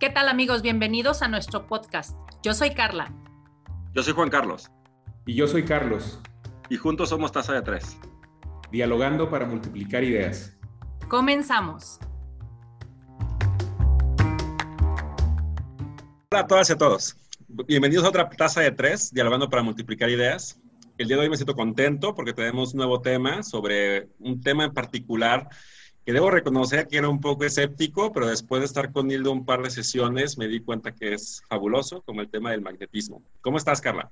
¿Qué tal amigos? Bienvenidos a nuestro podcast. Yo soy Carla. Yo soy Juan Carlos. Y yo soy Carlos. Y juntos somos Taza de Tres. Dialogando para multiplicar ideas. Comenzamos. Hola a todas y a todos. Bienvenidos a otra Taza de Tres, Dialogando para multiplicar ideas. El día de hoy me siento contento porque tenemos un nuevo tema sobre un tema en particular que debo reconocer que era un poco escéptico, pero después de estar con Hildo un par de sesiones me di cuenta que es fabuloso, como el tema del magnetismo. ¿Cómo estás, Carla?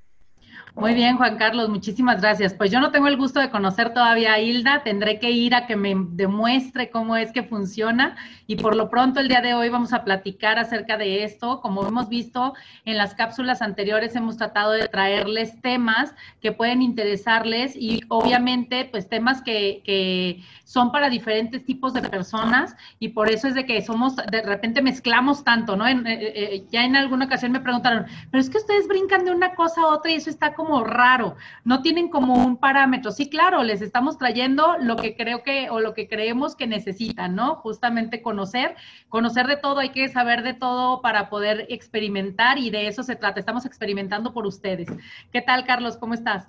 Muy bien, Juan Carlos, muchísimas gracias. Pues yo no tengo el gusto de conocer todavía a Hilda, tendré que ir a que me demuestre cómo es que funciona y por lo pronto el día de hoy vamos a platicar acerca de esto. Como hemos visto en las cápsulas anteriores, hemos tratado de traerles temas que pueden interesarles y obviamente pues temas que, que son para diferentes tipos de personas y por eso es de que somos, de repente mezclamos tanto, ¿no? En, eh, eh, ya en alguna ocasión me preguntaron, pero es que ustedes brincan de una cosa a otra y eso está como raro, no tienen como un parámetro. Sí, claro, les estamos trayendo lo que creo que o lo que creemos que necesitan, ¿no? Justamente conocer, conocer de todo, hay que saber de todo para poder experimentar y de eso se trata. Estamos experimentando por ustedes. ¿Qué tal, Carlos? ¿Cómo estás?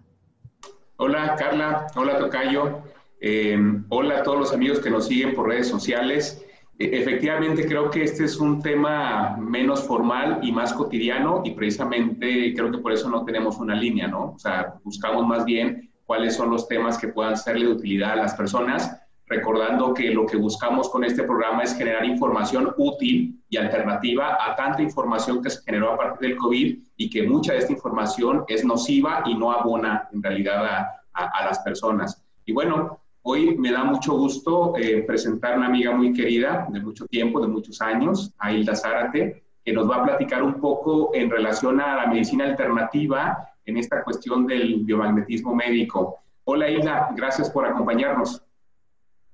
Hola, Carla. Hola, Tocayo. Eh, hola a todos los amigos que nos siguen por redes sociales. E, efectivamente, creo que este es un tema menos formal y más cotidiano y precisamente creo que por eso no tenemos una línea, ¿no? O sea, buscamos más bien cuáles son los temas que puedan serle de utilidad a las personas, recordando que lo que buscamos con este programa es generar información útil y alternativa a tanta información que se generó a partir del COVID y que mucha de esta información es nociva y no abona en realidad a, a las personas. Y bueno, Hoy me da mucho gusto eh, presentar a una amiga muy querida de mucho tiempo, de muchos años, a Hilda Zárate, que nos va a platicar un poco en relación a la medicina alternativa en esta cuestión del biomagnetismo médico. Hola Hilda, gracias por acompañarnos.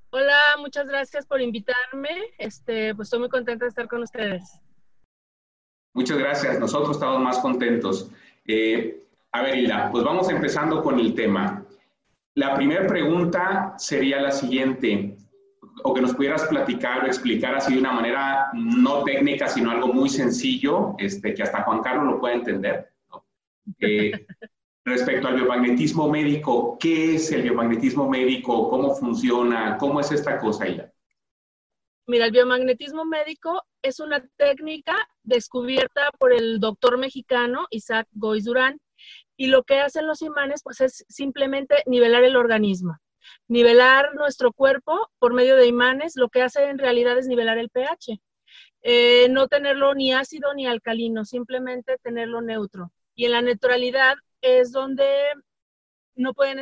Hola, muchas gracias por invitarme. Este, pues estoy muy contenta de estar con ustedes. Muchas gracias, nosotros estamos más contentos. Eh, a ver, Hilda, pues vamos empezando con el tema. La primera pregunta sería la siguiente, o que nos pudieras platicar o explicar así de una manera no técnica, sino algo muy sencillo, este, que hasta Juan Carlos lo puede entender. Eh, respecto al biomagnetismo médico, ¿qué es el biomagnetismo médico? ¿Cómo funciona? ¿Cómo es esta cosa, Ila? Mira, el biomagnetismo médico es una técnica descubierta por el doctor mexicano Isaac Goiz Durán y lo que hacen los imanes, pues es simplemente nivelar el organismo. Nivelar nuestro cuerpo por medio de imanes, lo que hace en realidad es nivelar el pH. Eh, no tenerlo ni ácido ni alcalino, simplemente tenerlo neutro. Y en la neutralidad es donde no pueden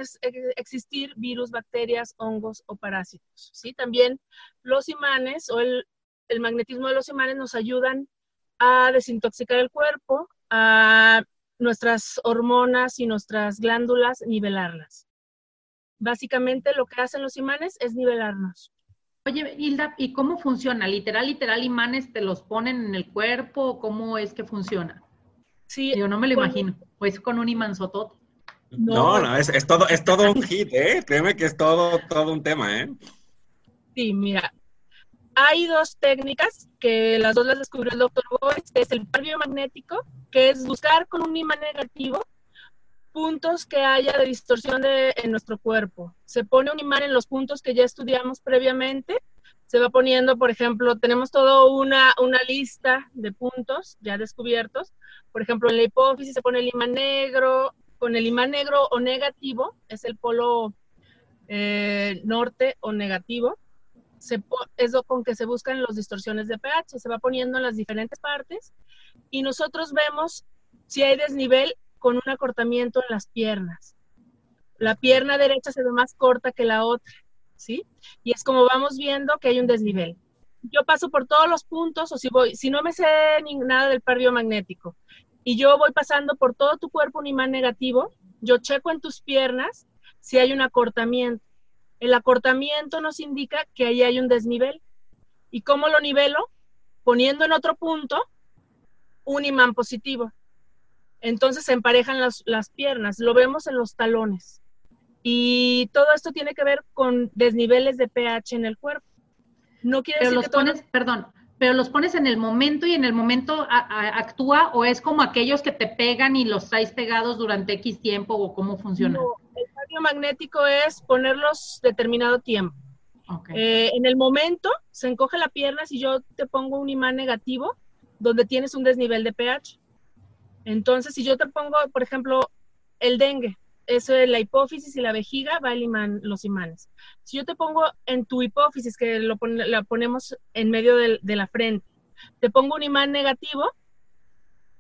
existir virus, bacterias, hongos o parásitos. ¿sí? También los imanes o el, el magnetismo de los imanes nos ayudan a desintoxicar el cuerpo, a nuestras hormonas y nuestras glándulas, nivelarlas. Básicamente lo que hacen los imanes es nivelarnos. Oye, Hilda, ¿y cómo funciona? ¿Literal, literal imanes te los ponen en el cuerpo? ¿Cómo es que funciona? Sí. Yo no me lo imagino. Pues con un imán sotote. No, no, es, es, todo, es todo un hit, ¿eh? Créeme que es todo, todo un tema, ¿eh? Sí, mira, hay dos técnicas que las dos las descubrió el doctor Boyce, es el par biomagnético, que es buscar con un imán negativo puntos que haya de distorsión de, en nuestro cuerpo. Se pone un imán en los puntos que ya estudiamos previamente, se va poniendo, por ejemplo, tenemos toda una, una lista de puntos ya descubiertos. Por ejemplo, en la hipófisis se pone el imán negro, con el imán negro o negativo, es el polo eh, norte o negativo es con que se buscan las distorsiones de pH, se va poniendo en las diferentes partes y nosotros vemos si hay desnivel con un acortamiento en las piernas. La pierna derecha se ve más corta que la otra, ¿sí? Y es como vamos viendo que hay un desnivel. Yo paso por todos los puntos, o si voy, si no me sé nada del par biomagnético, y yo voy pasando por todo tu cuerpo un imán negativo, yo checo en tus piernas si hay un acortamiento. El acortamiento nos indica que ahí hay un desnivel. ¿Y cómo lo nivelo? Poniendo en otro punto un imán positivo. Entonces se emparejan las, piernas, lo vemos en los talones. Y todo esto tiene que ver con desniveles de pH en el cuerpo. No quiere Pero decir los pones, perdón, pero los pones en el momento y en el momento actúa o es como aquellos que te pegan y los traes pegados durante X tiempo o cómo funciona? el cambio magnético es ponerlos determinado tiempo. Eh, en el momento se encoge la pierna si yo te pongo un imán negativo donde tienes un desnivel de pH. Entonces, si yo te pongo, por ejemplo, el dengue, eso es la hipófisis y la vejiga, va el imán, los imanes. Si yo te pongo en tu hipófisis, que lo la ponemos en medio de, de la frente, te pongo un imán negativo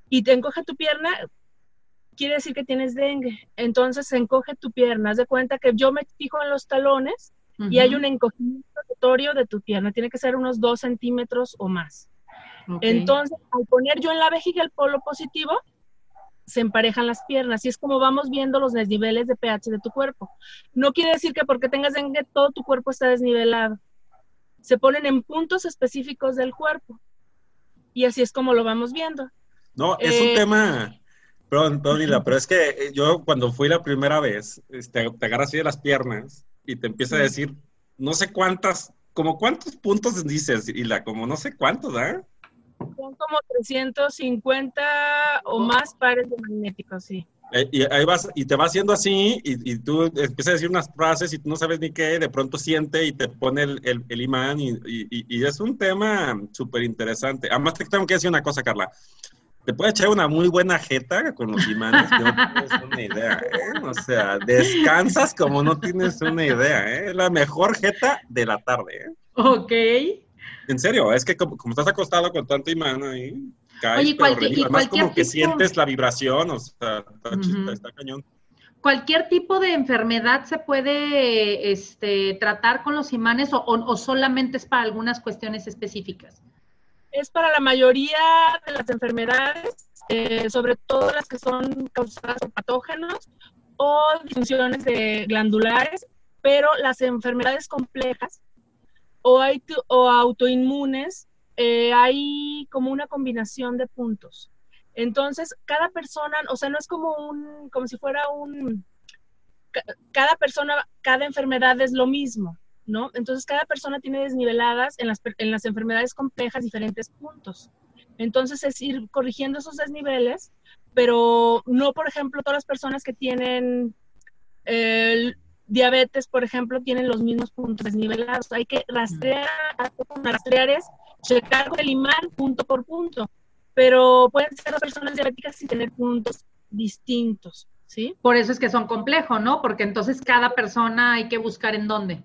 y te encoge tu pierna, quiere decir que tienes dengue. Entonces se encoge tu pierna. Haz de cuenta que yo me fijo en los talones y hay un encogimiento rotorio de tu pierna. Tiene que ser unos dos centímetros o más. Entonces, al poner yo en la vejiga el polo positivo, se emparejan las piernas y es como vamos viendo los desniveles de pH de tu cuerpo. No quiere decir que porque tengas dengue todo tu cuerpo está desnivelado. Se ponen en puntos específicos del cuerpo y así es como lo vamos viendo. No, es un eh, tema, perdón, perdón, pero es que eh, yo cuando fui la primera vez, este, te agarras así de las piernas y te empieza a decir, no sé cuántas, como cuántos puntos dices, y la como no sé cuántos, ¿ah? Son como 350 o más pares de magnéticos, sí. Eh, y ahí vas, y te va haciendo así, y, tú empiezas a decir unas frases y tú no sabes ni qué, de pronto siente y te pone el, el, imán, y, y, es un tema súper interesante. Además, te tengo que decir una cosa, Carla. Te puede echar una muy buena jeta con los imanes, que no tienes una idea, ¿eh? O sea, descansas como no tienes una idea, ¿eh? Es la mejor jeta de la tarde, ¿eh? Ok. En serio, es que como, estás acostado con tanto imán ahí, caes, Oye, cualquier, Además, como que sientes la vibración, o sea, está, cañón. ¿Cualquier tipo de enfermedad se puede este, tratar con los imanes o, solamente es para algunas cuestiones específicas? Es para la mayoría de las enfermedades, eh, sobre todo las que son causadas por patógenos o disfunciones de glandulares, pero las enfermedades complejas o, o autoinmunes, eh, hay como una combinación de puntos. Entonces, cada persona, o sea, no es como un, como si fuera un, cada persona, cada enfermedad es lo mismo, ¿no? Entonces, cada persona tiene desniveladas en las, en las enfermedades complejas diferentes puntos. Entonces, es ir corrigiendo esos desniveles, pero no, por ejemplo, todas las personas que tienen diabetes, por ejemplo, tienen los mismos puntos desnivelados. Hay que rastrear, rastrear es checar con el imán punto por punto, pero pueden ser personas diabéticas sin tener puntos distintos, ¿sí? Por eso es que son complejos, ¿no? Porque entonces cada persona hay que buscar en dónde.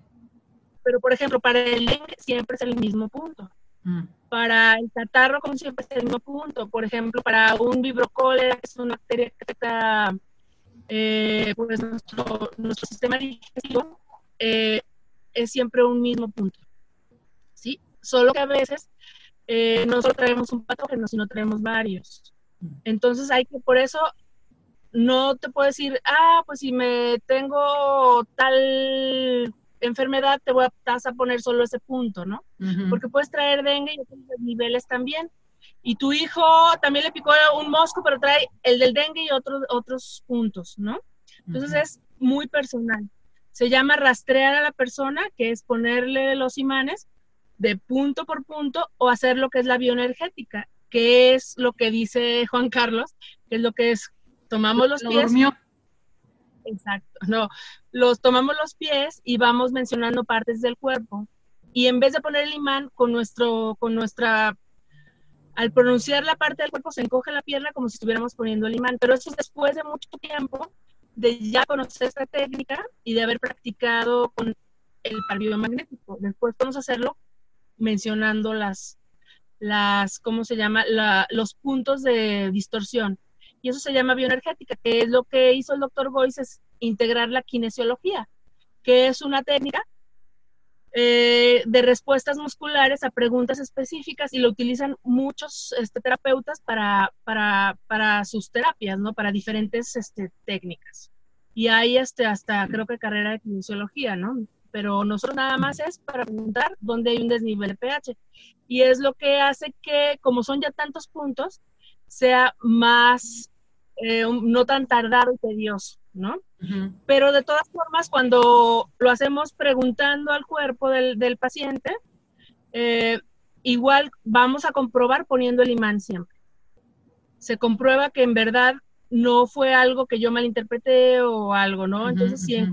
Pero, por ejemplo, para el dengue siempre es el mismo punto. Mm. Para el catarro, como siempre, es el mismo punto. Por ejemplo, para un vibrocólera, que es una bacteria que afecta eh, pues nuestro, nuestro sistema digestivo eh, es siempre un mismo punto. ¿sí? Solo que a veces eh, no solo traemos un patógeno, sino traemos varios. Entonces hay que, por eso, no te puedo decir, ah, pues si me tengo tal enfermedad, te voy a, a poner solo ese punto, ¿no? Porque puedes traer dengue y otros niveles también y tu hijo también le picó un mosco, pero trae el del dengue y otros, otros puntos, ¿no? Entonces es muy personal. Se llama rastrear a la persona, que es ponerle los imanes de punto por punto o hacer lo que es la bioenergética, que es lo que dice Juan Carlos, que es lo que es, tomamos los pies. Exacto, no, los tomamos los pies y vamos mencionando partes del cuerpo. Y en vez de poner el imán con, nuestro, con nuestra al pronunciar la parte del cuerpo se encoge la pierna como si estuviéramos poniendo el imán, pero eso es después de mucho tiempo de ya conocer esta técnica y de haber practicado con el par magnético. Después podemos hacerlo mencionando las, las ¿cómo se llama? los puntos de distorsión. Y eso se llama bioenergética, que es lo que hizo el doctor Boyce, es integrar la kinesiología, que es una técnica eh, de respuestas musculares a preguntas específicas y lo utilizan muchos este, terapeutas para, para, sus terapias, ¿no? Para diferentes este, técnicas. Y hay este, hasta, creo que carrera de kinesiología, ¿no? Pero nosotros nada más es para preguntar dónde hay un desnivel de pH. Y es lo que hace que, como son ya tantos puntos, sea más, eh, no tan tardado y tedioso, ¿no? Pero de todas formas, cuando lo hacemos preguntando al cuerpo del, paciente, eh, igual vamos a comprobar poniendo el imán siempre. Se comprueba que en verdad no fue algo que yo malinterpreté o algo, ¿no? Entonces, si en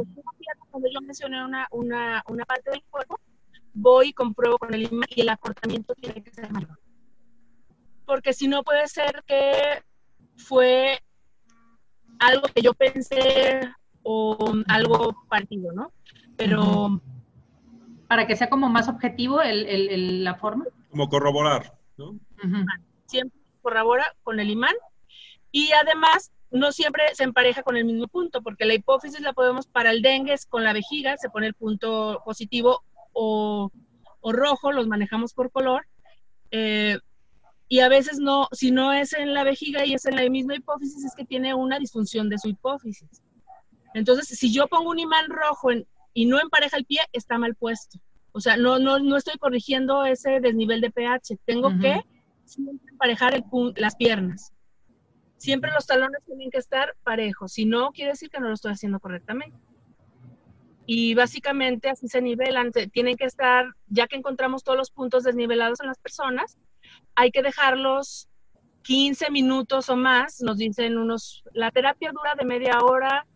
cuando yo mencioné una, una, una parte del cuerpo, voy y compruebo con el imán y el acortamiento tiene que ser mayor. Porque si no puede ser que fue algo que yo pensé o algo partido, ¿no? Pero... Para que sea como más objetivo el, el, la forma. Como corroborar, ¿no? Siempre corrobora con el imán y además no siempre se empareja con el mismo punto, porque la hipófisis la podemos para el dengue es con la vejiga, se pone el punto positivo o, o rojo, los manejamos por color. Eh, y a veces no, si no es en la vejiga y es en la misma hipófisis, es que tiene una disfunción de su hipófisis. Entonces, si yo pongo un imán rojo y no empareja el pie, está mal puesto. O sea, no, no, no estoy corrigiendo ese desnivel de pH. Tengo que siempre emparejar el, las piernas. Siempre los talones tienen que estar parejos. Si no, quiere decir que no lo estoy haciendo correctamente. Y básicamente así se nivelan. Tienen que estar, ya que encontramos todos los puntos desnivelados en las personas, hay que dejarlos 15 minutos o más, nos dicen unos, la terapia dura de media hora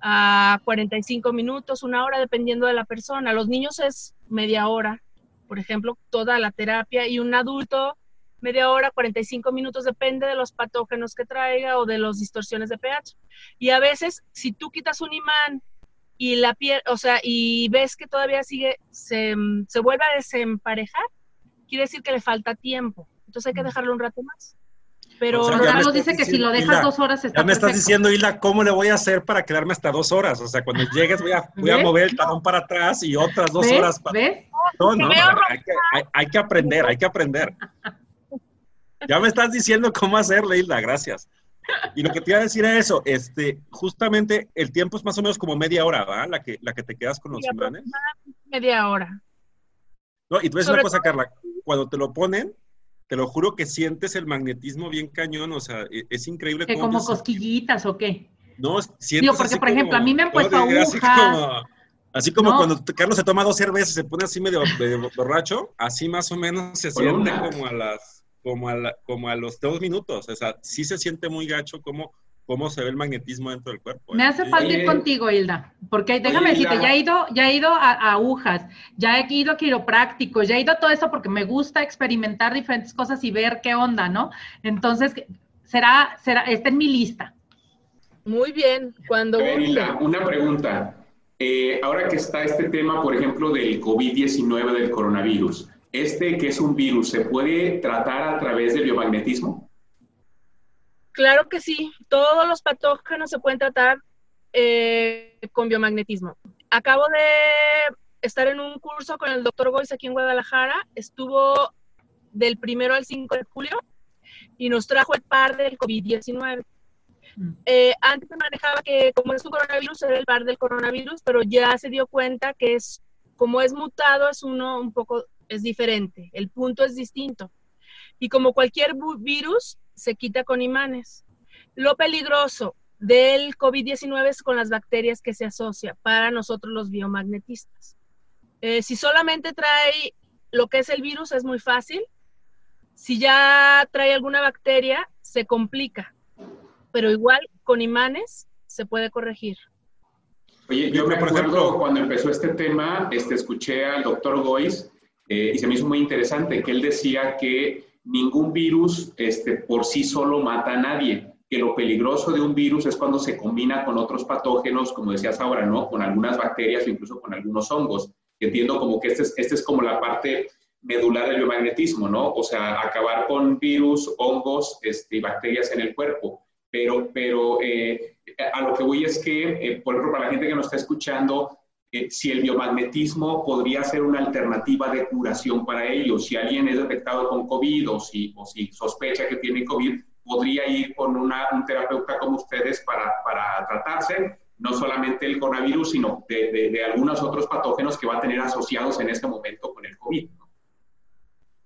a 45 minutos, una hora, dependiendo de la persona. Los niños es media hora, por ejemplo, toda la terapia, y un adulto media hora, 45 minutos, depende de los patógenos que traiga o de las distorsiones de pH. Y a veces, si tú quitas un imán y la piel, o sea, y ves que todavía sigue, se, se vuelve a desemparejar, quiere decir que le falta tiempo. Entonces hay que dejarlo un rato más. Pero Carlos dice que si lo dejas dos horas está Ya me estás diciendo, Hilda, ¿cómo le voy a hacer para quedarme hasta dos horas? O sea, cuando llegues voy a, voy a mover el talón para atrás y otras dos horas para... ¿Ves? No, no, hay, que, hay, que aprender, hay que aprender. Ya me estás diciendo cómo hacerle, Hilda, gracias. Y lo que te iba a decir es eso, este, justamente el tiempo es más o menos como media hora, ¿va? La que, la que te quedas con los imanes. Media hora. No, y tú ves una cosa, Carla, cuando te lo ponen, te lo juro que sientes el magnetismo bien cañón, o sea, e, es, increíble. ¿Que como cosquillitas o qué? No, sientes Digo, porque, por ejemplo, a mí me han puesto agujas. Así como, cuando Carlos se toma dos cervezas y se pone así medio, borracho, así más o menos se siente como a las, como a, como a los dos minutos, o sea, sí se siente muy gacho como cómo se ve el magnetismo dentro del cuerpo. Me ¿eh? hace falta ir contigo, Hilda, porque déjame decirte, ya he ido, ya he ido a, agujas, ya he ido a quiropráctico, ya he ido a todo eso porque me gusta experimentar diferentes cosas y ver qué onda, ¿no? Entonces, será, será, está en mi lista. Muy bien, cuando... Hilda, una pregunta. Eh, ahora que está este tema, por ejemplo, del COVID-19, del coronavirus, este que es un virus, ¿se puede tratar a través del biomagnetismo? Claro que sí, todos los patógenos se pueden tratar eh, con biomagnetismo. Acabo de estar en un curso con el doctor Goiz aquí en Guadalajara, estuvo del primero al 5 de julio y nos trajo el par del COVID-19. Mm. Eh, antes manejaba que como es un coronavirus era el par del coronavirus, pero ya se dio cuenta que es como es mutado es uno un poco es diferente, el punto es distinto. Y como cualquier virus, se quita con imanes. Lo peligroso del COVID-19 es con las bacterias que se asocia para nosotros los biomagnetistas. Eh, si solamente trae lo que es el virus, es muy fácil. Si ya trae alguna bacteria, se complica. Pero igual con imanes se puede corregir. Oye, yo me acuerdo cuando empezó este tema, este, escuché al doctor Gois eh, y se me hizo muy interesante que él decía que ningún virus este, por sí solo mata a nadie, que lo peligroso de un virus es cuando se combina con otros patógenos, como decías ahora, ¿no? Con algunas bacterias o incluso con algunos hongos. Entiendo como que este es, este es como la parte medular del biomagnetismo, ¿no? O sea, acabar con virus, hongos este, y bacterias en el cuerpo. Pero, pero eh, a lo que voy es que, eh, por ejemplo, para la gente que nos está escuchando, eh, si el biomagnetismo podría ser una alternativa de curación para ellos. Si alguien es detectado con COVID o si, o si sospecha que tiene COVID, podría ir con una, un terapeuta como ustedes para, para tratarse, no solamente el coronavirus, sino de, de, algunos otros patógenos que va a tener asociados en este momento con el COVID.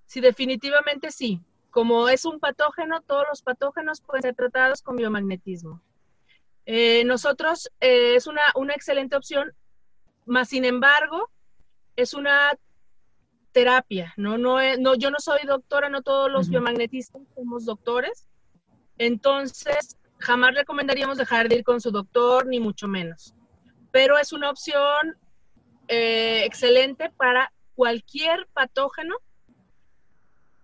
Sí, definitivamente sí. Como es un patógeno, todos los patógenos pueden ser tratados con biomagnetismo. Eh, nosotros eh, es una, una excelente opción más sin embargo, es una terapia, ¿no? No, no yo no soy doctora, no todos los biomagnetistas somos doctores. Entonces, jamás recomendaríamos dejar de ir con su doctor, ni mucho menos. Pero es una opción eh, excelente para cualquier patógeno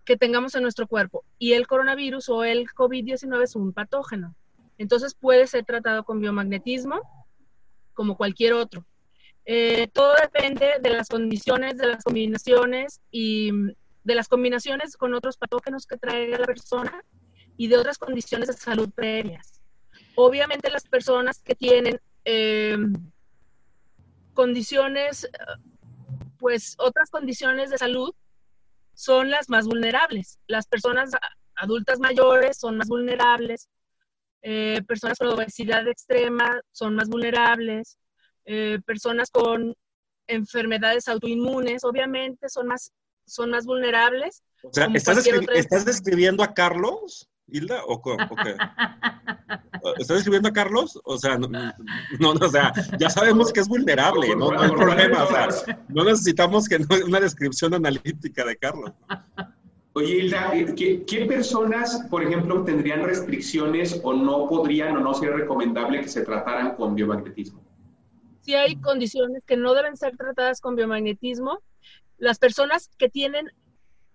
que tengamos en nuestro cuerpo. Y el coronavirus o el COVID-19 es un patógeno. Entonces puede ser tratado con biomagnetismo como cualquier otro. Eh, todo depende de las condiciones, de las combinaciones y de las combinaciones con otros patógenos que traiga la persona y de otras condiciones de salud previas. Obviamente las personas que tienen eh, condiciones, pues otras condiciones de salud son las más vulnerables. Las personas adultas mayores son más vulnerables, eh, personas con obesidad extrema son más vulnerables, eh, personas con enfermedades autoinmunes obviamente son más, son más vulnerables. O sea, ¿estás, ¿estás describiendo a Carlos? Hilda, o, qué? ¿Estás describiendo a Carlos? O sea, no, no, o sea, ya sabemos que es vulnerable, no, no hay problema, o sea, no necesitamos que una descripción analítica de Carlos. Oye, Hilda, eh, ¿qué, personas, por ejemplo, tendrían restricciones o no podrían o no sería recomendable que se trataran con biomagnetismo? Sí hay condiciones que no deben ser tratadas con biomagnetismo. Las personas que tienen,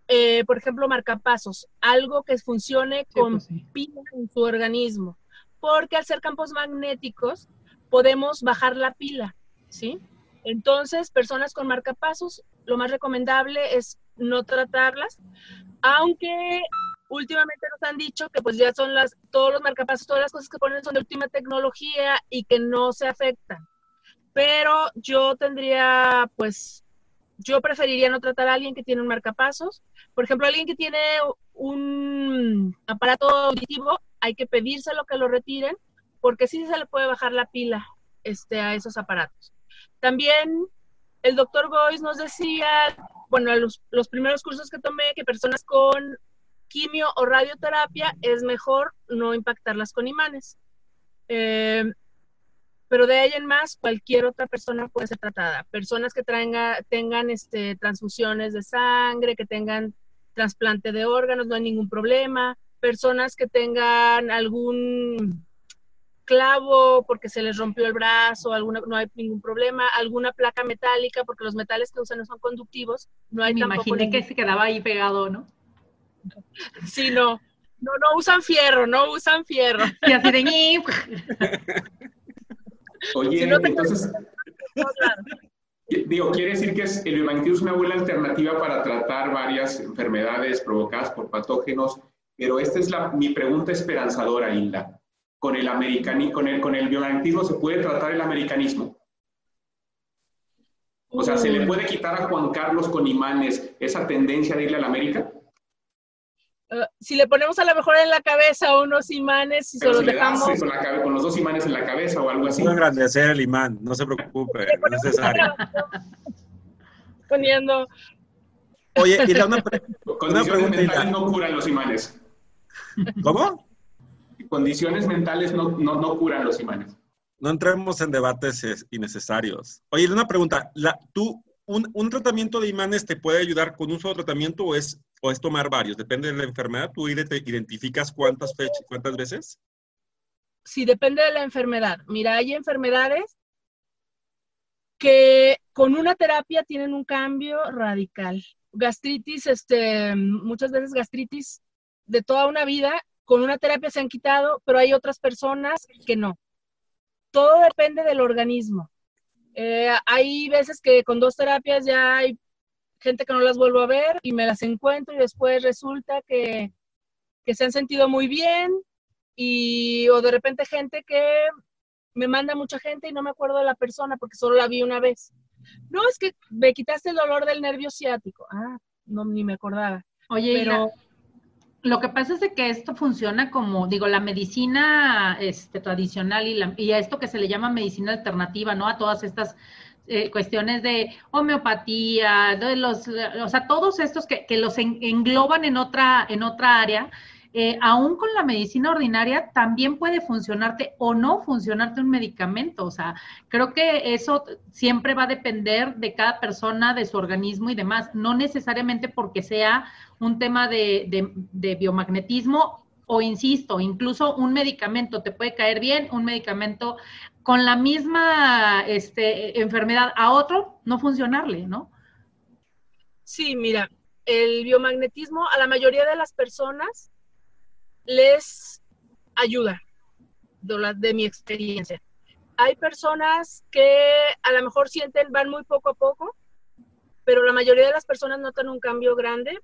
eh, por ejemplo, marcapasos, algo que funcione con pues pila en su organismo, porque al ser campos magnéticos podemos bajar la pila, ¿sí? Entonces, personas con marcapasos, lo más recomendable es no tratarlas, aunque últimamente nos han dicho que pues ya son las, todos los marcapasos, todas las cosas que ponen son de última tecnología y que no se afectan. Pero yo tendría, pues, yo preferiría no tratar a alguien que tiene un marcapasos. Por ejemplo, alguien que tiene un aparato auditivo, hay que pedírselo que lo retiren, porque sí se le puede bajar la pila este, a esos aparatos. También el doctor Gois nos decía bueno, los, los primeros cursos que tomé, que personas con quimio o radioterapia es mejor no impactarlas con imanes. Eh, pero de ahí en más, cualquier otra persona puede ser tratada. Personas que tengan este, transfusiones de sangre, que tengan trasplante de órganos, no hay ningún problema. Personas que tengan algún clavo porque se les rompió el brazo, alguna, no hay ningún problema, alguna placa metálica porque los metales que usan no son conductivos, no hay Me imaginé que se quedaba ahí pegado, ¿no? Sí, no. No, no usan fierro, no usan fierro. Y así de Oye, entonces, digo, quiere decir que el biomagnetismo es una buena alternativa para tratar varias enfermedades provocadas por patógenos, pero esta es la, mi pregunta esperanzadora, Hilda con el, americani con el, con el biomagnetismo se puede tratar el americanismo. O sea, ¿se le puede quitar a Juan Carlos con imanes esa tendencia de irle a la América? Uh, si le ponemos a lo mejor en la cabeza unos imanes y se los dejamos... Con, la, con, los dos imanes en la cabeza o algo así. No engrandecer el imán, no se preocupe, no es necesario. Poniendo... Oye, y una, una pregunta. no curan los imanes. ¿Cómo? condiciones mentales no, no, no curan los imanes. No entremos en debates innecesarios. Oye, una pregunta. La, ¿Tú, un, un, tratamiento de imanes te puede ayudar con un solo tratamiento o es, o es tomar varios? Depende de la enfermedad. ¿Tú identificas cuántas cuántas veces? Sí, depende de la enfermedad. Mira, hay enfermedades que con una terapia tienen un cambio radical. Gastritis, este, muchas veces gastritis de toda una vida con una terapia se han quitado, pero hay otras personas que no. Todo depende del organismo. Eh, hay veces que con dos terapias ya hay gente que no las vuelvo a ver y me las encuentro y después resulta que, que se han sentido muy bien y o de repente gente que me manda mucha gente y no me acuerdo de la persona porque solo la vi una vez. No, es que me quitaste el dolor del nervio ciático. Ah, no, ni me acordaba. Oye, pero... Lo que pasa es que esto funciona como, digo, la medicina este, tradicional y, la, y a esto que se le llama medicina alternativa, ¿no? A todas estas eh, cuestiones de homeopatía, de los, o sea, todos estos que, que los engloban en otra, en otra área, eh, aún con la medicina ordinaria, también puede funcionarte o no funcionarte un medicamento. O sea, creo que eso siempre va a depender de cada persona, de su organismo y demás. No necesariamente porque sea un tema de, de biomagnetismo o insisto, incluso un medicamento te puede caer bien, un medicamento con la misma este, enfermedad a otro no funcionarle, ¿no? Sí, mira, el biomagnetismo a la mayoría de las personas les ayuda, de, de mi experiencia. Hay personas que a lo mejor sienten, van muy poco a poco, pero la mayoría de las personas notan un cambio grande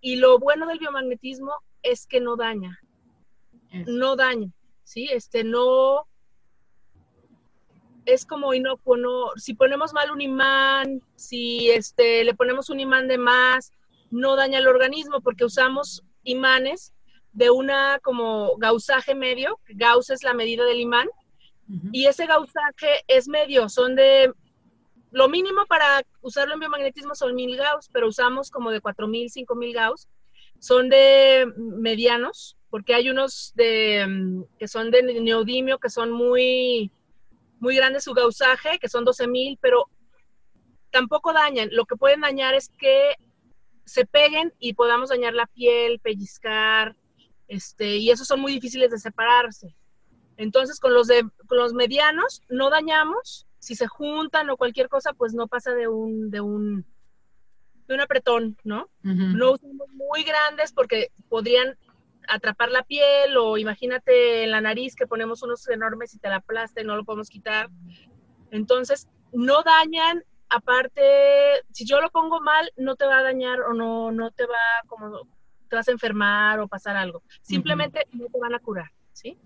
y lo bueno del biomagnetismo es que no daña, no daña, ¿sí? Este, no, es como inocuo, no, si ponemos mal un imán, si este, le ponemos un imán de más, no daña el organismo porque usamos imanes de una como gausaje medio, gauss es la medida del imán, y ese gausaje es medio, son de, lo mínimo para usarlo en biomagnetismo son mil gauss, pero usamos como de cuatro mil, cinco mil gauss, son de medianos, porque hay unos de, mm, que son de neodimio, que son muy, muy grande su gausaje, que son 12.000, pero tampoco dañan. Lo que pueden dañar es que se peguen y podamos dañar la piel, pellizcar, este, y esos son muy difíciles de separarse. Entonces, con los, de, con los medianos no dañamos. Si se juntan o cualquier cosa, pues no pasa de un, de un, de un apretón, ¿no? No usamos muy grandes porque podrían atrapar la piel o imagínate en la nariz que ponemos unos enormes y te la aplasta y no lo podemos quitar. Entonces, no dañan, aparte, si yo lo pongo mal, no te va a dañar o no, no te va como, te vas a enfermar o pasar algo. Simplemente no te van a curar, ¿sí?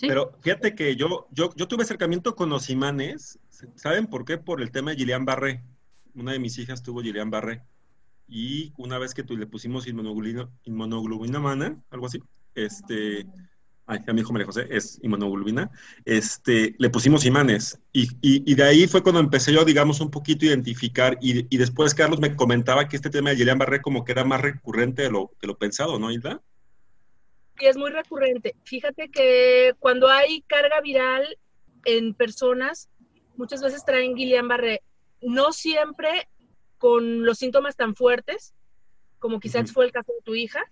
Pero fíjate que yo, yo, yo tuve acercamiento con los imanes, ¿saben por qué? Por el tema de Gillian Barré. Una de mis hijas tuvo Gillian Barré y una vez que tú le pusimos inmunoglobulina, inmunoglobulina humana, algo así, este, ay, a mi hijo María José, es inmunoglobulina, este, le pusimos imanes. Y, y, de ahí fue cuando empecé yo, digamos, un poquito a identificar. Y, y después Carlos me comentaba que este tema de Gillian Barré como que era más recurrente de lo, de lo pensado, ¿no, Hilda? Sí, es muy recurrente. Fíjate que cuando hay carga viral en personas, muchas veces traen Guillain-Barré. No siempre con los síntomas tan fuertes, como quizás fue el caso de tu hija,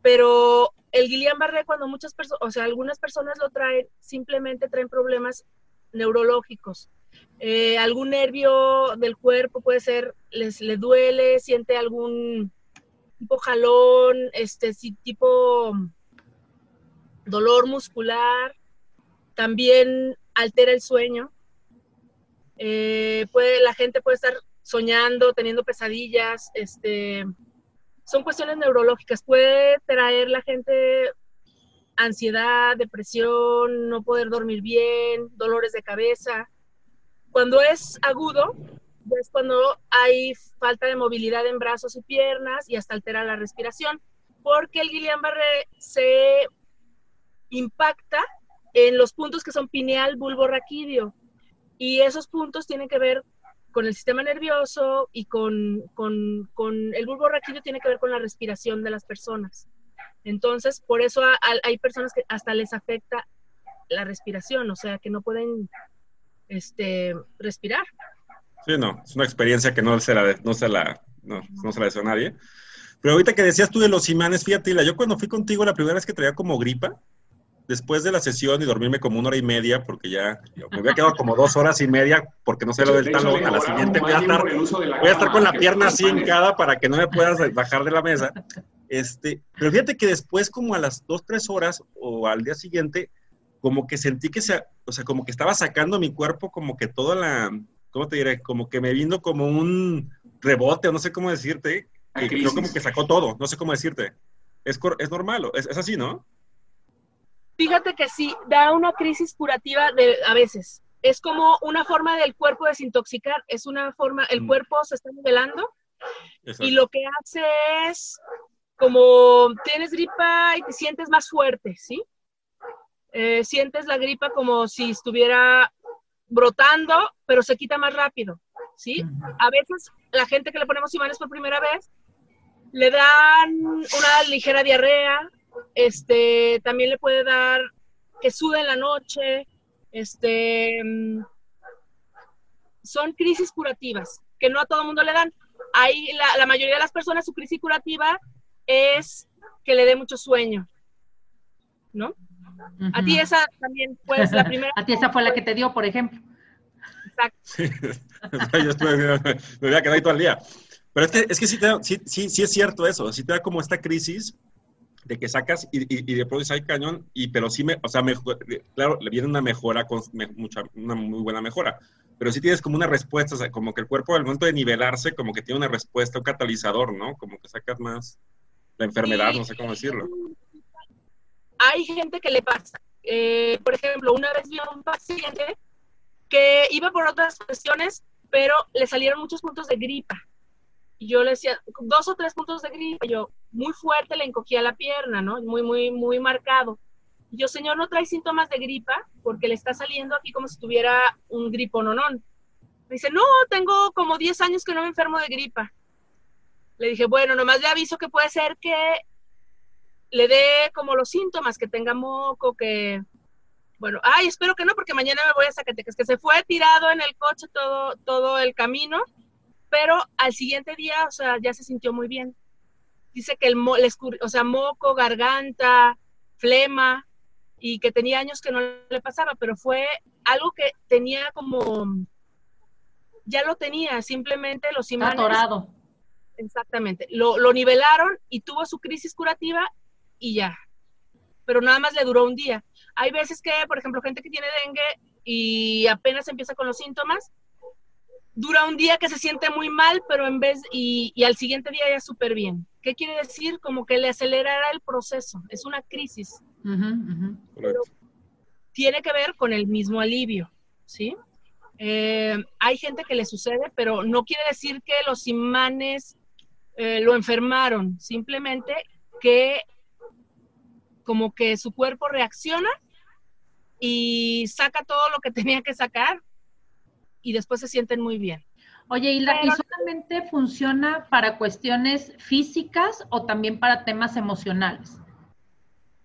pero el Guillain-Barré cuando muchas personas, o sea, algunas personas lo traen, simplemente traen problemas neurológicos. Eh, algún nervio del cuerpo puede ser, les le duele, siente algún tipo jalón, este tipo dolor muscular, también altera el sueño. Eh, puede, la gente puede estar soñando, teniendo pesadillas, este, son cuestiones neurológicas. Puede traer la gente ansiedad, depresión, no poder dormir bien, dolores de cabeza. Cuando es agudo, es cuando hay falta de movilidad en brazos y piernas y hasta altera la respiración, porque el Guillain-Barré se impacta en los puntos que son pineal, bulbo, raquídeo. Y esos puntos tienen que ver con el sistema nervioso y con, con, con, el bulbo raquídeo tiene que ver con la respiración de las personas. Entonces, por eso hay personas que hasta les afecta la respiración, o sea, que no pueden este, respirar. Sí, no, es una experiencia que no se la, no se la, no, se la deseo a nadie. Pero ahorita que decías tú de los imanes, fíjate, yo cuando fui contigo la primera vez que traía como gripa, después de la sesión y dormirme como una hora y media, porque ya me había quedado como dos horas y media, porque no sé lo del talón, a la siguiente voy a estar, voy a estar con la pierna así hincada para que no me puedas bajar de la mesa. Este, pero fíjate que después, como a las dos, tres horas o al día siguiente, como que sentí que se, o sea, como que estaba sacando mi cuerpo, como que toda la, ¿cómo te diré? Como que me vino como un rebote, o no sé cómo decirte, que creo como que sacó todo, no sé cómo decirte. Es, es normal, es, es así, ¿no? Fíjate que sí, da una crisis curativa de, a veces. Es como una forma del cuerpo desintoxicar, es una forma, el mm. cuerpo se está nivelando y lo que hace es como tienes gripa y te sientes más fuerte, ¿sí? Eh, sientes la gripa como si estuviera brotando, pero se quita más rápido, ¿sí? A veces la gente que le ponemos imanes por primera vez le dan una ligera diarrea, este, también le puede dar que sude en la noche, este, mm, son crisis curativas que no a todo mundo le dan. Ahí la, la mayoría de las personas su crisis curativa es que le dé mucho sueño, ¿no? A ti esa también fue la primera. a ti esa fue la que te dio, por ejemplo. Exacto. Sí. Yo estuve, me voy a quedar ahí todo el día. Pero es que, es que sí, te da- sí, sí, sí es cierto eso, sí te da como esta crisis de que sacas y, y, y de pronto dices, ay, cañón, y, pero sí, me, o sea, mejor- claro, le viene una mejora, con, me- mucha, una muy buena mejora, pero sí tienes como una respuesta, o sea, como que el cuerpo al momento de nivelarse, como que tiene una respuesta, un catalizador, ¿no? Como que sacas más la enfermedad, Sí. no sé cómo decirlo. hay gente que le pasa. Eh, por ejemplo, una vez vi a un paciente que iba por otras cuestiones, pero le salieron muchos puntos de gripa. Y yo le decía, dos o tres puntos de gripa. Yo, muy fuerte, le encogía la pierna, ¿no? Muy, muy, muy marcado. Y yo, señor, ¿no trae síntomas de gripa? Porque le está saliendo aquí como si tuviera un gripononón. Me dice, no, tengo como 10 años que no me enfermo de gripa. Le dije, bueno, nomás le aviso que puede ser que le dé como los síntomas, que tenga moco, que, bueno, ay, espero que no, porque mañana me voy a Zacatecas, que se fue tirado en el coche todo, todo el camino, pero al siguiente día, o sea, ya se sintió muy bien. Dice que el, mo o sea, moco, garganta, flema, y que tenía años que no le pasaba, pero fue algo que tenía como, ya lo tenía, simplemente los imanes atorado. Exactamente. Lo, lo nivelaron y tuvo su crisis curativa y ya. Pero nada más le duró un día. Hay veces que, por ejemplo, gente que tiene dengue y apenas empieza con los síntomas, dura un día que se siente muy mal, pero en vez, y, y al siguiente día ya súper bien. ¿Qué quiere decir? Como que le acelerará el proceso. Es una crisis. Tiene que ver con el mismo alivio, ¿sí? Eh, hay gente que le sucede, pero no quiere decir que los imanes eh, lo enfermaron, simplemente que como que su cuerpo reacciona y saca todo lo que tenía que sacar y después se sienten muy bien. Oye, Hilda, ¿y Pero- solamente funciona para cuestiones físicas o también para temas emocionales?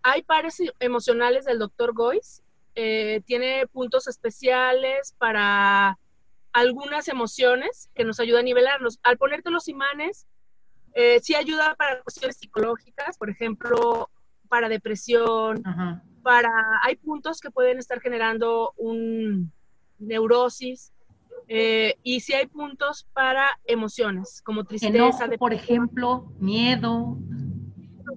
Hay pares emocionales del doctor Gois, eh, tiene puntos especiales para algunas emociones que nos ayuda a nivelarlos. Al ponerte los imanes, eh, sí ayuda para cuestiones psicológicas, por ejemplo, para depresión, Ajá. para hay puntos que pueden estar generando un neurosis eh, y sí hay puntos para emociones como tristeza, Enojo, por ejemplo, miedo.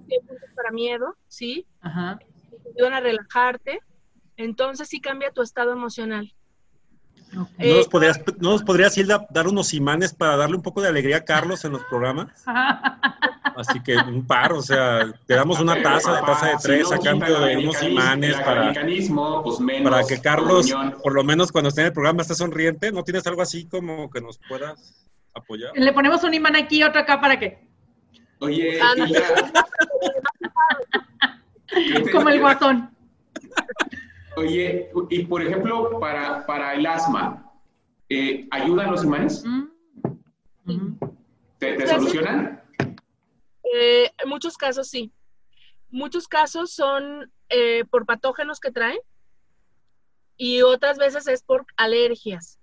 sí hay puntos para miedo, sí, Ajá. te ayudan a relajarte, entonces sí cambia tu estado emocional. Eh, ¿No nos podrías, ¿no nos podrías, Hilda, dar unos imanes para darle un poco de alegría a Carlos en los programas? Así que un par, o sea, te damos una taza de taza de si tres no a cambio de unos imanes para, pues menos para que Carlos, por lo menos cuando esté en el programa, esté sonriente. ¿No tienes algo así como que nos puedas apoyar? Le ponemos un imán aquí y otro acá para que, Oye, Ah. Hilda, como el guasón. Oye, y por ejemplo, para, para el asma, eh, ¿ayudan los imanes? Mm. ¿Te, sí. solucionan? Eh, en muchos casos sí. Muchos casos son eh, por patógenos que traen y otras veces es por alergias.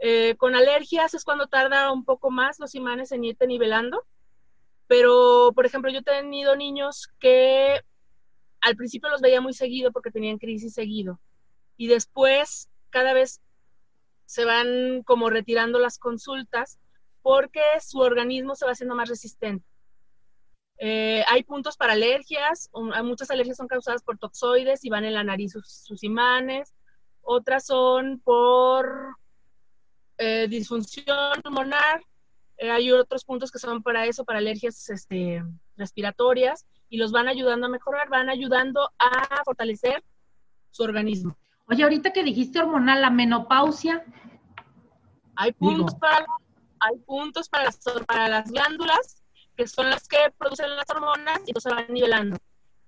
Eh, con alergias es cuando tarda un poco más los imanes en irte nivelando. Pero, por ejemplo, yo he tenido niños que al principio los veía muy seguido porque tenían crisis seguido. Y después cada vez se van como retirando las consultas porque su organismo se va haciendo más resistente. Eh, hay puntos para alergias, muchas alergias son causadas por toxoides y van en la nariz sus, sus imanes, otras son por eh, disfunción pulmonar, eh, hay otros puntos que son para eso, para alergias este, respiratorias, y los van ayudando a mejorar, van ayudando a fortalecer su organismo. Oye, ahorita que dijiste hormonal, la menopausia, Hay puntos, para, hay puntos para, las, para las glándulas, que son las que producen las hormonas y entonces van nivelando.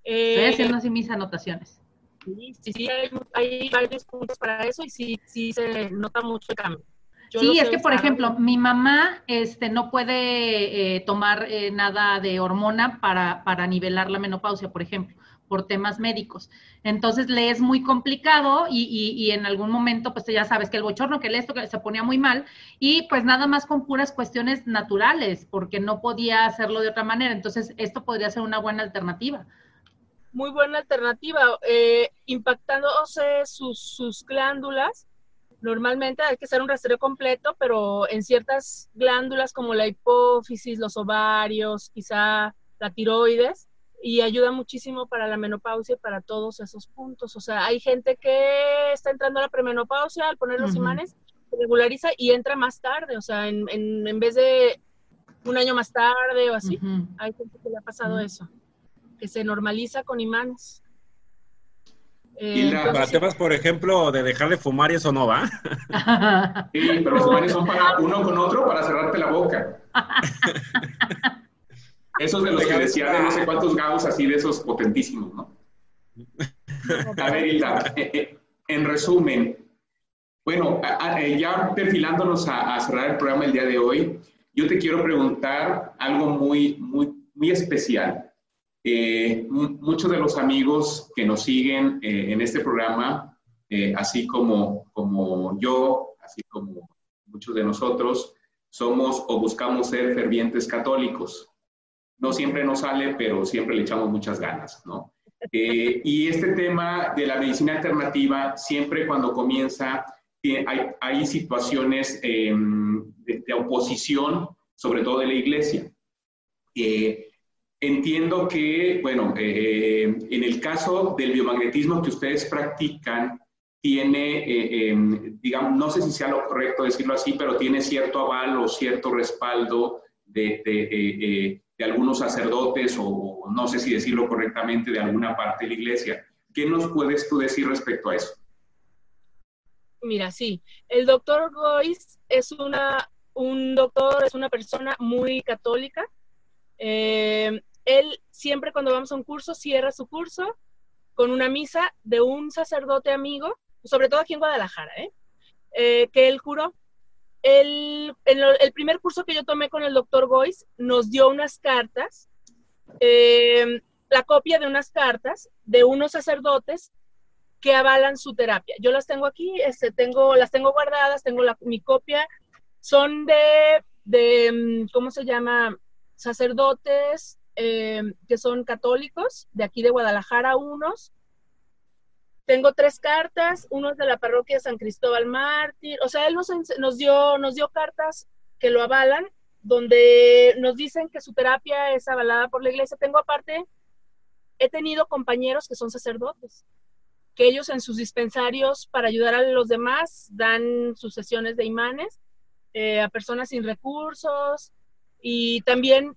estoy Eh, haciendo así mis anotaciones. Sí, sí, sí, hay, hay varios puntos para eso y sí, sí se nota mucho el cambio. Yo Sí, es que, por ejemplo, mi mamá este, no puede eh, tomar eh, nada de hormona para, para nivelar la menopausia, por ejemplo, por temas médicos. Entonces le es muy complicado y, y, en algún momento, pues ya sabes que el bochorno, que el esto, que se ponía muy mal y pues nada más con puras cuestiones naturales, porque no podía hacerlo de otra manera. Entonces esto podría ser una buena alternativa. Muy buena alternativa, eh, impactándose sus, sus glándulas. Normalmente hay que hacer un rastreo completo, pero en ciertas glándulas como la hipófisis, los ovarios, quizá la tiroides, y ayuda muchísimo para la menopausia y para todos esos puntos. O sea, hay gente que está entrando a la premenopausia al poner los imanes, se regulariza y entra más tarde, o sea, en, en, vez de un año más tarde o así, hay gente que le ha pasado eso, que se normaliza con imanes. Y para temas, por ejemplo, de dejar de fumar y eso no va. sí, pero los imanes son para uno con otro para cerrarte la boca. Esos de los que decía de no sé cuántos gauss, así de esos potentísimos, ¿no? A ver, Hilda, en resumen, bueno, eh, ya perfilándonos a, cerrar el programa el día de hoy, yo te quiero preguntar algo muy, muy, muy especial. Muchos de los amigos que nos siguen en este programa, así como, como yo, así como muchos de nosotros, somos o buscamos ser fervientes católicos. No siempre nos sale, pero siempre le echamos muchas ganas, ¿no? Eh, y este tema de la medicina alternativa, siempre cuando comienza, hay, hay situaciones em, de, oposición, sobre todo de la iglesia. Eh, entiendo que, bueno, eh, en el caso del biomagnetismo que ustedes practican, tiene, em, digamos, no sé si sea lo correcto decirlo así, pero tiene cierto aval o cierto respaldo de, de de algunos sacerdotes o no sé si decirlo correctamente, de alguna parte de la iglesia. ¿Qué nos puedes tú decir respecto a eso? Mira, sí, el doctor Gois es una, un doctor, es una persona muy católica. Eh, él siempre cuando vamos a un curso cierra su curso con una misa de un sacerdote amigo, sobre todo aquí en Guadalajara, ¿eh? Eh, que él curó el, el, primer curso que yo tomé con el doctor Boyce nos dio unas cartas, em, la copia de unas cartas de unos sacerdotes que avalan su terapia. Yo las tengo aquí, este, tengo, las tengo guardadas, tengo la, mi copia, son de, de, em, ¿cómo se llama? Sacerdotes em, que son católicos, de aquí de Guadalajara unos, tengo tres cartas, uno es de la parroquia San Cristóbal Mártir, o sea, él nos, nos, dio, nos dio cartas que lo avalan, donde nos dicen que su terapia es avalada por la iglesia. Tengo aparte, he tenido compañeros que son sacerdotes, que ellos en sus dispensarios para ayudar a los demás dan sus sesiones de imanes eh, a personas sin recursos y también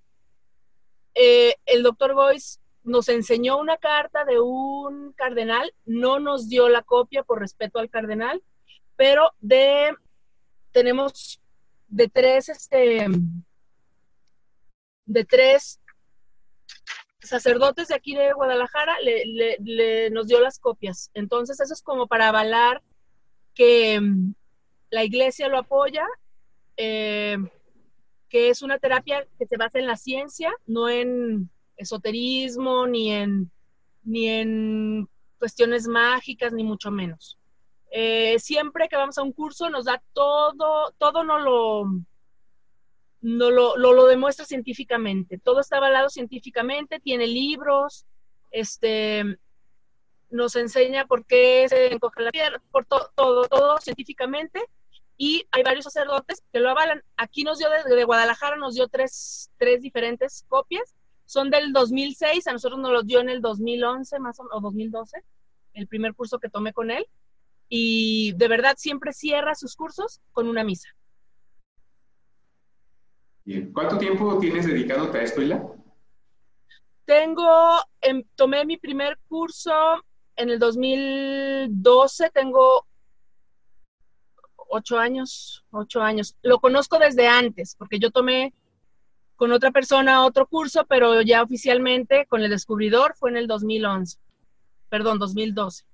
eh, el doctor Boyce nos enseñó una carta de un cardenal, no nos dio la copia por respeto al cardenal, pero de tenemos de tres este de tres sacerdotes de aquí de Guadalajara le, nos dio las copias. Entonces eso es como para avalar que mm, la iglesia lo apoya, eh, que es una terapia que se basa en la ciencia, no en esoterismo, ni en, ni en cuestiones mágicas, ni mucho menos. Eh, siempre que vamos a un curso nos da todo, todo no lo, no lo, lo, demuestra científicamente. Todo está avalado científicamente, tiene libros, este, nos enseña por qué se encoge la tierra, por todo, todo científicamente. Y hay varios sacerdotes que lo avalan. Aquí nos dio desde de Guadalajara, nos dio tres, tres diferentes copias son del 2006, a nosotros nos los dio en el 2011 más o, o 2012, el primer curso que tomé con él. Y de verdad siempre cierra sus cursos con una misa. Bien. ¿Cuánto tiempo tienes dedicándote a esto, Ila? Tengo, em, tomé mi primer curso en el 2012, tengo ocho años, ocho años. Lo conozco desde antes, porque yo tomé con otra persona otro curso, pero ya oficialmente con el descubridor fue en el 2011, perdón, 2012.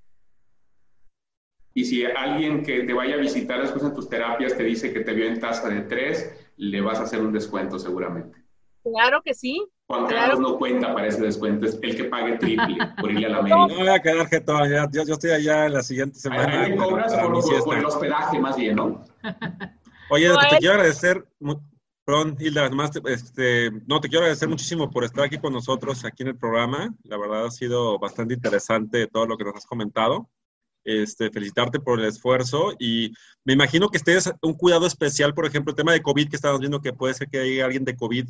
Y si alguien que te vaya a visitar después en tus terapias te dice que te vio en tasa de tres, le vas a hacer un descuento seguramente. Claro que sí. Juan Claro. Carlos no cuenta para ese descuento, es el que pague triple por ir a la No América. me voy a quedar jetón, ya, yo, yo estoy allá en la siguiente semana. Cobras para por, el hospedaje más bien, ¿no? Oye, No, te quiero agradecer, perdón, Hilda, además, te- este, no, te quiero agradecer muchísimo por estar aquí con nosotros, aquí en el programa. La verdad ha sido bastante interesante todo lo que nos has comentado. Este, felicitarte por el esfuerzo y me imagino que estés un cuidado especial, por ejemplo, el tema de COVID, que estamos viendo que puede ser que haya alguien de COVID.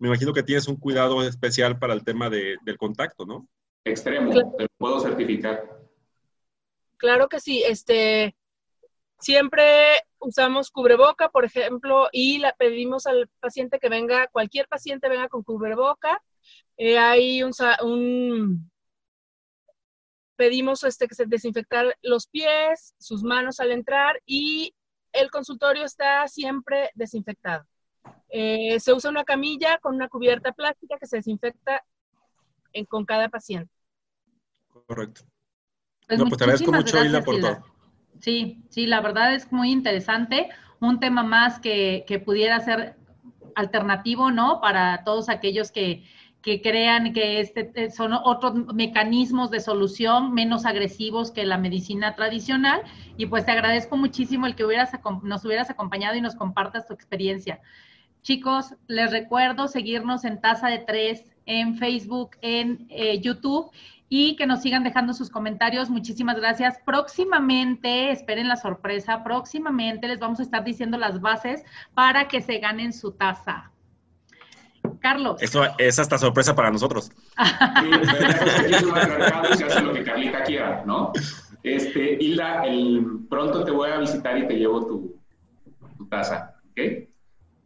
Me imagino que tienes un cuidado especial para el tema de- del contacto, ¿no? Extremo, Claro. te lo puedo certificar. Claro que sí. Este, siempre usamos cubreboca, por ejemplo, y la pedimos al paciente que venga, cualquier paciente venga con cubreboca. Eh, hay un, un- pedimos este que se desinfectar los pies, sus manos al entrar y el consultorio está siempre desinfectado. Eh, se usa una camilla con una cubierta plástica que se desinfecta en- con cada paciente. Correcto. Pues no, pues te agradezco mucho, Hilda, por todo. Sí, sí, la verdad es muy interesante. Un tema más que, que pudiera ser alternativo, ¿no? Para todos aquellos que, que crean que este eh, son otros mecanismos de solución menos agresivos que la medicina tradicional. Y pues te agradezco muchísimo el que hubieras, nos hubieras acompañado y nos compartas tu experiencia. Chicos, les recuerdo seguirnos en Taza de Tres, en Facebook, en eh, YouTube y que nos sigan dejando sus comentarios. Muchísimas gracias. Próximamente, esperen la sorpresa, próximamente les vamos a estar diciendo las bases para que se ganen su taza. Carlos. Eso es hasta sorpresa para nosotros. Sí, ¿verdad? Aquí es un matriarcado y se hace lo que Carlita quiera, ¿no? Este, Hilda, el, pronto te voy a visitar y te llevo tu, tu taza, ¿ok?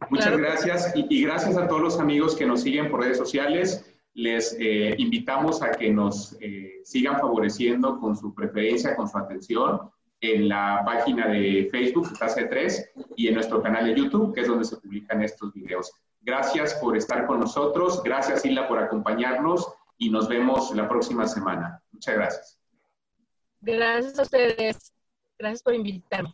Muchas Claro. gracias y, y gracias a todos los amigos que nos siguen por redes sociales. Les eh, invitamos a que nos eh, sigan favoreciendo con su preferencia, con su atención en la página de Facebook, de Tres, y en nuestro canal de YouTube, que es donde se publican estos videos. Gracias por estar con nosotros. Gracias, Hilda, por acompañarnos y nos vemos la próxima semana. Muchas gracias. Gracias a ustedes. Gracias por invitarme.